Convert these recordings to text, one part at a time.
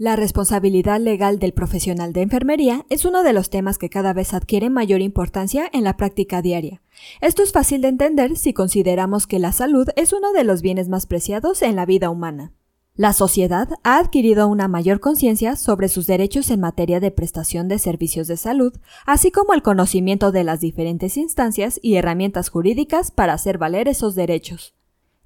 La responsabilidad legal del profesional de enfermería es uno de los temas que cada vez adquiere mayor importancia en la práctica diaria. Esto es fácil de entender si consideramos que la salud es uno de los bienes más preciados en la vida humana. La sociedad ha adquirido una mayor conciencia sobre sus derechos en materia de prestación de servicios de salud, así como el conocimiento de las diferentes instancias y herramientas jurídicas para hacer valer esos derechos.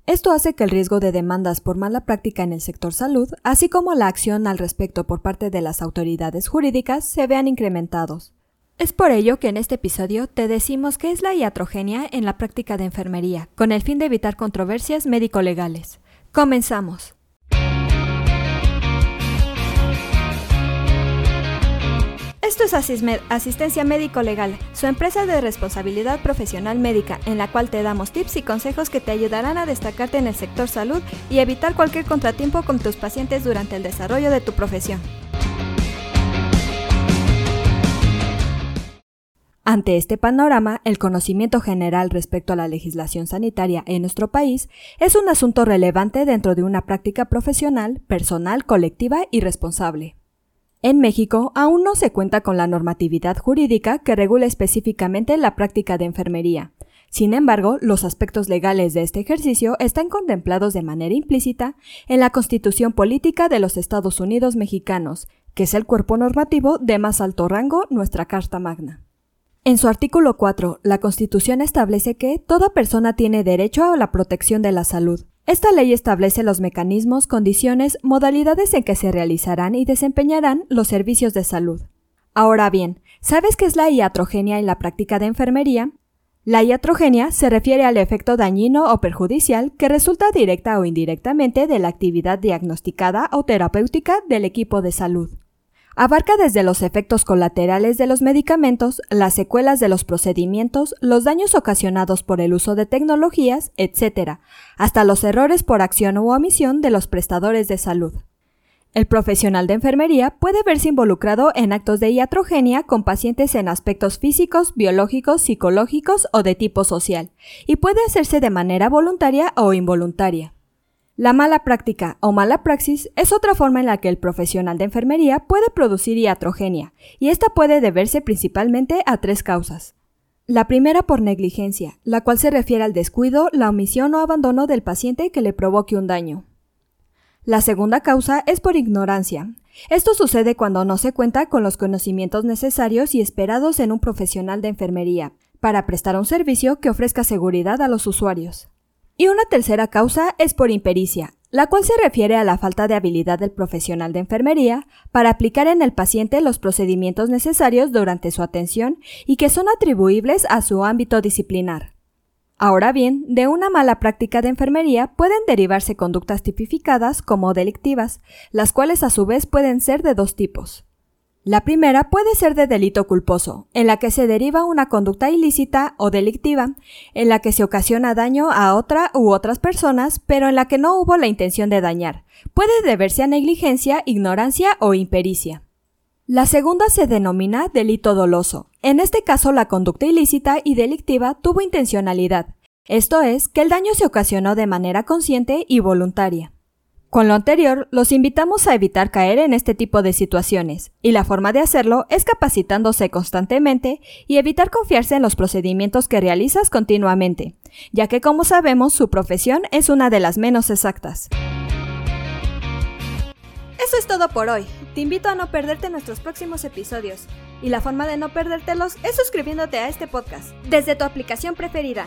Esto hace que el riesgo de demandas por mala práctica en el sector salud, así como la acción al respecto por parte de las autoridades jurídicas, se vean incrementados. Es por ello que en este episodio te decimos qué es la iatrogenia en la práctica de enfermería, con el fin de evitar controversias médico-legales. Comenzamos. Esto es Asistencia Médico Legal, su empresa de responsabilidad profesional médica, en la cual te damos tips y consejos que te ayudarán a destacarte en el sector salud y evitar cualquier contratiempo con tus pacientes durante el desarrollo de tu profesión. Ante este panorama, el conocimiento general respecto a la legislación sanitaria en nuestro país es un asunto relevante dentro de una práctica profesional, personal, colectiva y responsable. En México aún no se cuenta con la normatividad jurídica que regula específicamente la práctica de enfermería. Sin embargo, los aspectos legales de este ejercicio están contemplados de manera implícita en la Constitución Política de los Estados Unidos Mexicanos, que es el cuerpo normativo de más alto rango, nuestra Carta Magna. En su artículo 4, la Constitución establece que toda persona tiene derecho a la protección de la salud, esta ley establece los mecanismos, condiciones, modalidades en que se realizarán y desempeñarán los servicios de salud. Ahora bien, ¿sabes qué es la iatrogenia en la práctica de enfermería? La iatrogenia se refiere al efecto dañino o perjudicial que resulta directa o indirectamente de la actividad diagnosticada o terapéutica del equipo de salud. Abarca desde los efectos colaterales de los medicamentos, las secuelas de los procedimientos, los daños ocasionados por el uso de tecnologías, etc., hasta los errores por acción u omisión de los prestadores de salud. El profesional de enfermería puede verse involucrado en actos de iatrogenia con pacientes en aspectos físicos, biológicos, psicológicos o de tipo social, y puede hacerse de manera voluntaria o involuntaria. La mala práctica o mala praxis es otra forma en la que el profesional de enfermería puede producir iatrogenia, y esta puede deberse principalmente a tres causas. La primera por negligencia, la cual se refiere al descuido, la omisión o abandono del paciente que le provoque un daño. La segunda causa es por ignorancia. Esto sucede cuando no se cuenta con los conocimientos necesarios y esperados en un profesional de enfermería, para prestar un servicio que ofrezca seguridad a los usuarios. Y una tercera causa es por impericia, la cual se refiere a la falta de habilidad del profesional de enfermería para aplicar en el paciente los procedimientos necesarios durante su atención y que son atribuibles a su ámbito disciplinar. Ahora bien, de una mala práctica de enfermería pueden derivarse conductas tipificadas como delictivas, las cuales a su vez pueden ser de dos tipos. La primera puede ser de delito culposo, en la que se deriva una conducta ilícita o delictiva, en la que se ocasiona daño a otra u otras personas, pero en la que no hubo la intención de dañar. Puede deberse a negligencia, ignorancia o impericia. La segunda se denomina delito doloso. En este caso, la conducta ilícita y delictiva tuvo intencionalidad. Esto es, que el daño se ocasionó de manera consciente y voluntaria. Con lo anterior, los invitamos a evitar caer en este tipo de situaciones, y la forma de hacerlo es capacitándose constantemente y evitar confiarse en los procedimientos que realizas continuamente, ya que como sabemos su profesión es una de las menos exactas. Eso es todo por hoy. Te invito a no perderte nuestros próximos episodios. Y la forma de no perdértelos es suscribiéndote a este podcast desde tu aplicación preferida.